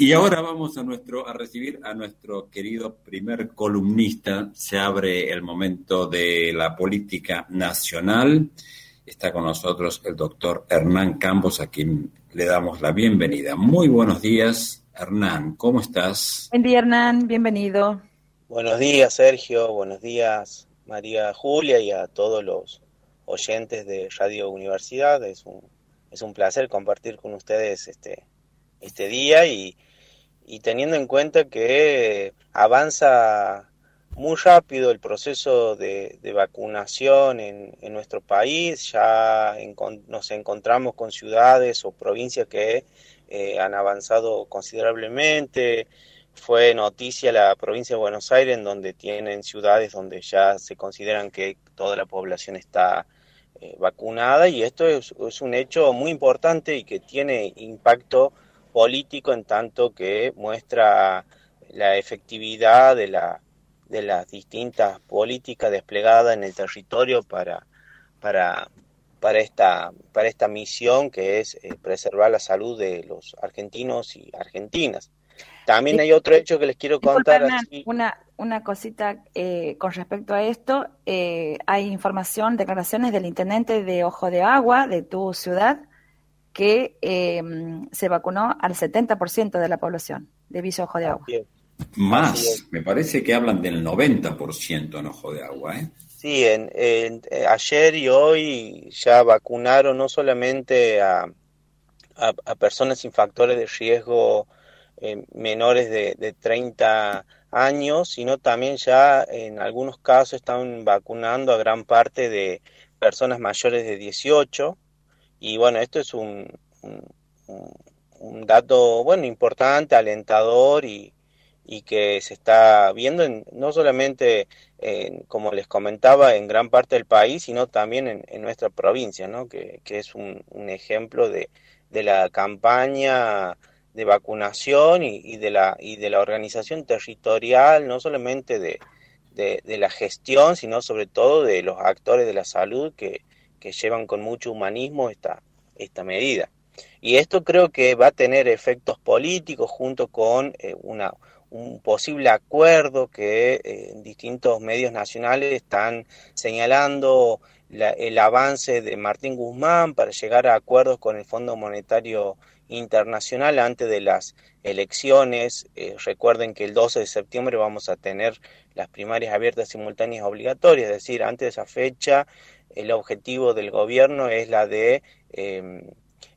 Y ahora vamos a nuestro a recibir a nuestro querido primer columnista. Se abre el momento de la política nacional. Está con nosotros el doctor Hernán Campos, a quien le damos la bienvenida. Muy buenos días, Hernán. ¿Cómo estás? Buen día, Hernán. Bienvenido. Buenos días, Sergio. Buenos días, María Julia, y a todos los oyentes de Radio Universidad. Es un, es un placer compartir con ustedes este, este día y, y teniendo en cuenta que avanza muy rápido el proceso de, vacunación en, nuestro país, ya nos encontramos con ciudades o provincias que eh, han avanzado considerablemente. Fue noticia la provincia de Buenos Aires, en donde tienen ciudades donde ya se consideran que toda la población está eh, vacunada y esto es, es un hecho muy importante y que tiene impacto político en tanto que muestra la efectividad de, la, de las distintas políticas desplegadas en el territorio para, para, para, esta, para esta misión que es eh, preservar la salud de los argentinos y argentinas. También hay otro hecho que les quiero contar. Una, una cosita eh, con respecto a esto. Eh, hay información, declaraciones del intendente de Ojo de Agua, de tu ciudad, que em, se vacunó al 70% de la población de Villa Ojo de Agua. Más, me parece que hablan del 90% en Ojo de Agua. ¿eh? Sí, en, eh, ayer y hoy ya vacunaron no solamente a, a, personas sin factores de riesgo eh, menores de, de 30 años, sino también ya en algunos casos están vacunando a gran parte de personas mayores de 18 y bueno, esto es un, un, dato, bueno, importante, alentador y, y que se está viendo en, no solamente, como les comentaba, en gran parte del país, sino también en, nuestra provincia, ¿no? que, que es un, ejemplo de, de, la campaña de vacunación y, y, de la, y de la organización territorial, no solamente de, de, la gestión, sino sobre todo de los actores de la salud que, que llevan con mucho humanismo esta, esta medida. Y esto creo que va a tener efectos políticos junto con eh, una, un posible acuerdo que eh, distintos medios nacionales están señalando el avance de Martín Guzmán para llegar a acuerdos con el Fondo Monetario Internacional antes de las elecciones. Eh, recuerden que el 12 de septiembre vamos a tener las primarias abiertas simultáneas obligatorias, es decir, antes de esa fecha el objetivo del gobierno es la de em,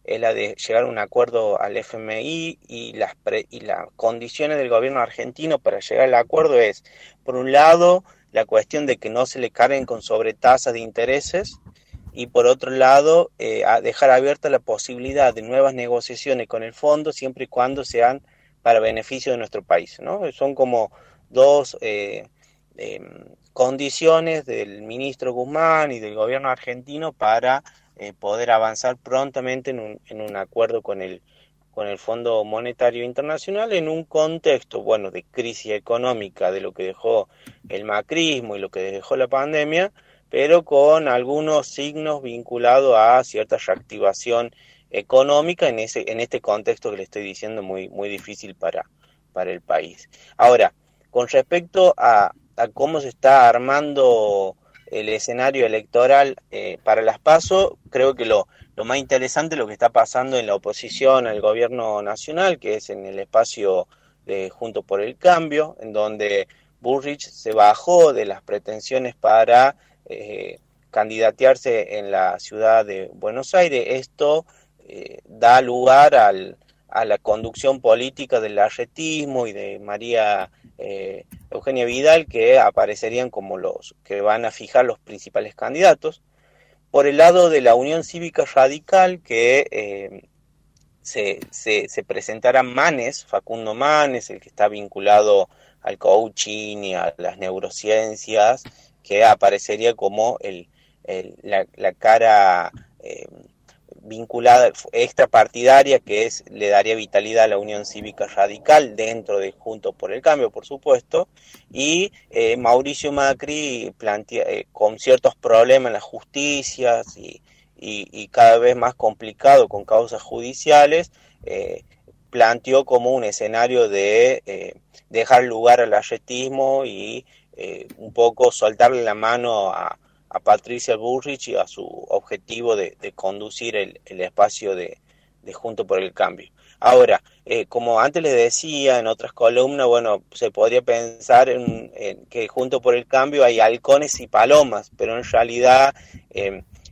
es la de llegar a un acuerdo al FMI y las y las condiciones del gobierno argentino para llegar al acuerdo es por un lado la cuestión de que no se le carguen con sobretasas de intereses y por otro lado eh, dejar abierta la posibilidad de nuevas negociaciones con el fondo siempre y cuando sean para beneficio de nuestro país no son como dos eh, em, condiciones del ministro Guzmán y del gobierno argentino para eh, poder avanzar prontamente en un, en un acuerdo con el, con el Fondo Monetario Internacional en un contexto, bueno, de crisis económica, de lo que dejó el macrismo y lo que dejó la pandemia, pero con algunos signos vinculados a cierta reactivación económica en, ese, en este contexto que le estoy diciendo muy, muy difícil para, para el país. Ahora, con respecto a, a cómo se está armando el escenario electoral eh, para las PASO, creo que lo, lo más interesante es lo que está pasando en la oposición al gobierno nacional, que es en el espacio de Junto por el Cambio, en donde Bullrich se bajó de las pretensiones para eh, candidatearse en la ciudad de Buenos Aires. Esto eh, da lugar al, a la conducción política del arretismo y de María eh, Eugenia Vidal, que aparecerían como los que van a fijar los principales candidatos. Por el lado de la Unión Cívica Radical, que eh, se, se, presentará Manes, Facundo Manes, el que está vinculado al coaching y a las neurociencias, que aparecería como el, la, cara eh, vinculada, extrapartidaria, que es, le daría vitalidad a la Unión Cívica Radical dentro de Juntos por el Cambio, por supuesto, y eh, Mauricio Macri eh, con ciertos problemas en las justicias y, cada vez más complicado con causas judiciales, eh, planteó como un escenario de dejar lugar al arretismo y un poco soltarle la mano a, Patricia Bullrich y a su objetivo de, conducir el, espacio de, Junto por el Cambio. Ahora, eh, como antes les decía en otras columnas, bueno, se podría pensar en, que Junto por el Cambio hay halcones y palomas, pero en realidad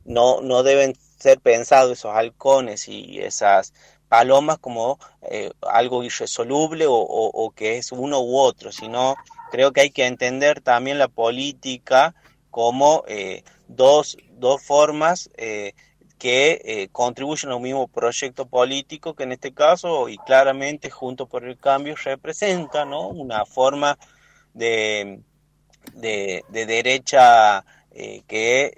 no, no deben ser pensados esos halcones y esas palomas como eh, algo irresoluble o, que es uno u otro, sino creo que hay que entender también la política como eh, dos, dos, formas eh, que contribuyen a un mismo proyecto político que en este caso y claramente junto por el cambio representa ¿no? una forma de, de derecha eh, que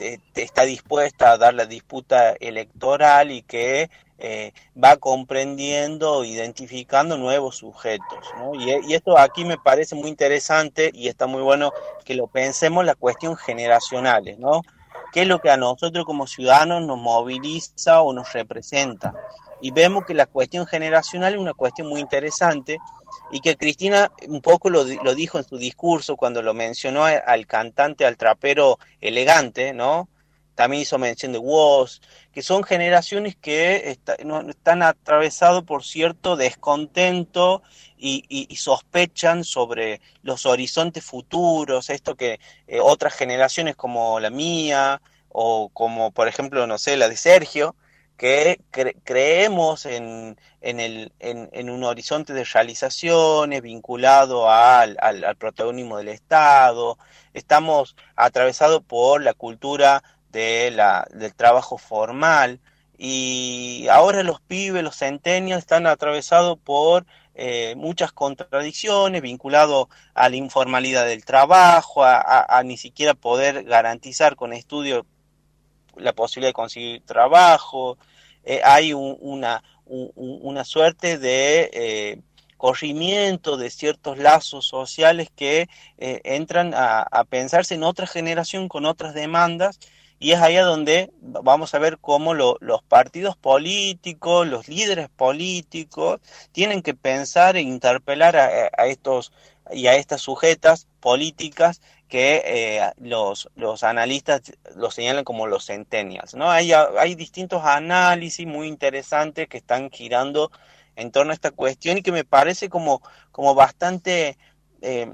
eh, está dispuesta a dar la disputa electoral y que eh, va comprendiendo, identificando nuevos sujetos. Y, esto aquí me parece muy interesante y está muy bueno que lo pensemos la cuestión generacionales, ¿no? ¿Qué es lo que a nosotros como ciudadanos nos moviliza o nos representa? Y vemos que la cuestión generacional es una cuestión muy interesante y que Cristina un poco lo, lo, dijo en su discurso cuando lo mencionó al cantante, al trapero elegante, ¿no? También hizo mención de Woz, que son generaciones que están atravesados por cierto descontento y, sospechan sobre los horizontes futuros, esto que eh, otras generaciones como la mía o como por ejemplo, no sé, la de Sergio, que creemos en, en, el, en, un horizonte de realizaciones vinculado al, al, protagonismo del Estado, estamos atravesados por la cultura de la, del trabajo formal. Y ahora los pibes, los centenios están atravesados por eh, muchas contradicciones vinculados a la informalidad del trabajo, a, a ni siquiera poder garantizar con estudio la posibilidad de conseguir trabajo, eh, hay una, una suerte de eh, corrimiento de ciertos lazos sociales que eh, entran a, pensarse en otra generación con otras demandas y es allá donde vamos a ver cómo los partidos políticos, los líderes políticos, tienen que pensar e interpelar a estos y a estas sujetas políticas que eh, los, los analistas lo señalan como los centennials. ¿no? Hay, hay distintos análisis muy interesantes que están girando en torno a esta cuestión y que me parece como, como bastante eh,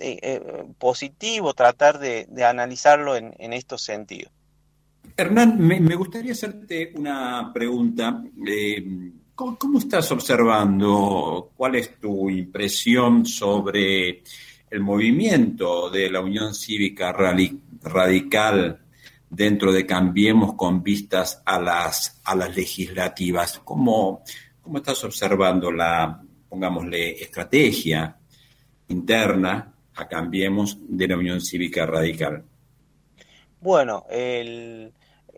eh, positivo tratar de, analizarlo en, en, estos sentidos. Hernán, me, gustaría hacerte una pregunta. ¿cómo, ¿Cómo estás observando? ¿Cuál es tu impresión sobre el movimiento de la Unión Cívica Radical dentro de Cambiemos con vistas a las, a las legislativas. ¿Cómo, ¿Cómo estás observando la, pongámosle, estrategia interna a Cambiemos de la Unión Cívica Radical? Bueno, el,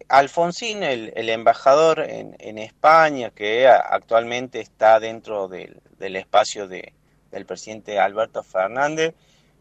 Alfonsín, el, embajador en, España, que actualmente está dentro del, del espacio de, del presidente Alberto Fernández,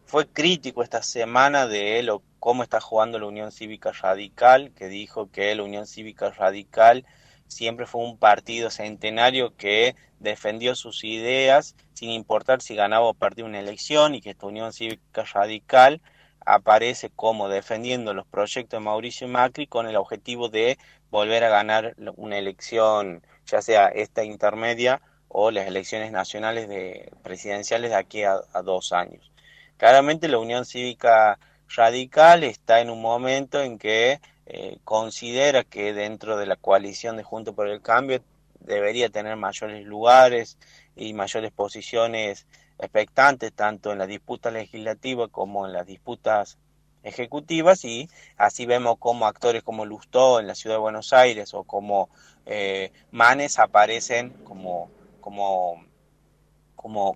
fue crítico esta semana de él o cómo está jugando la Unión Cívica Radical, que dijo que la Unión Cívica Radical siempre fue un partido centenario que defendió sus ideas sin importar si ganaba o perdía una elección y que esta Unión Cívica Radical aparece como defendiendo los proyectos de Mauricio Macri con el objetivo de volver a ganar una elección, ya sea esta intermedia o las elecciones nacionales de presidenciales de aquí a dos años. Claramente la Unión Cívica Radical está en un momento en que eh, considera que dentro de la coalición de Junto por el Cambio debería tener mayores lugares y mayores posiciones expectantes tanto en la disputa legislativa como en las disputas ejecutivas y así vemos como actores como Lustó en la ciudad de Buenos Aires o como eh, Manes aparecen como, como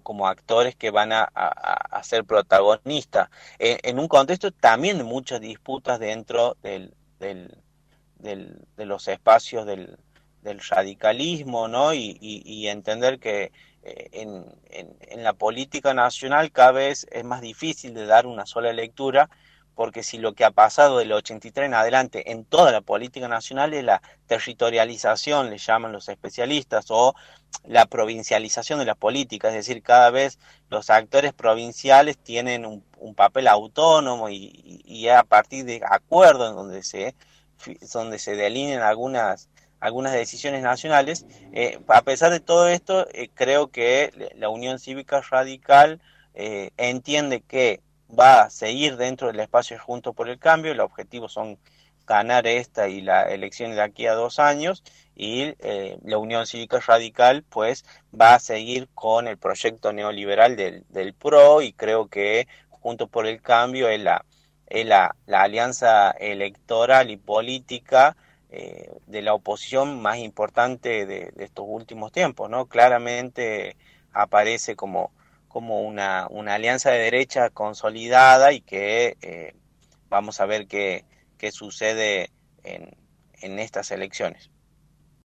como, actores que van a, ser protagonistas, en, un contexto también de muchas disputas dentro del, del, de los espacios del, radicalismo, ¿no? Y, entender que eh, en, en, la política nacional cada vez es más difícil de dar una sola lectura, porque si lo que ha pasado del 83 en adelante en toda la política nacional es la territorialización, le llaman los especialistas, o la provincialización de la política, es decir, cada vez los actores provinciales tienen un, papel autónomo y, y, a partir de acuerdos donde se, donde se delinean algunas algunas decisiones nacionales. Eh, a pesar de todo esto, eh, creo que la Unión Cívica Radical eh, entiende que va a seguir dentro del espacio junto por el cambio. El objetivo son ganar esta y la elección de aquí a dos años y eh, la Unión Cívica Radical pues va a seguir con el proyecto neoliberal del, PRO y creo que junto por el cambio es la, es la, la alianza electoral y política eh, de la oposición más importante de, estos últimos tiempos, ¿no? Claramente aparece como como una, una alianza de derecha consolidada y que eh, vamos a ver qué, qué sucede en, en estas elecciones.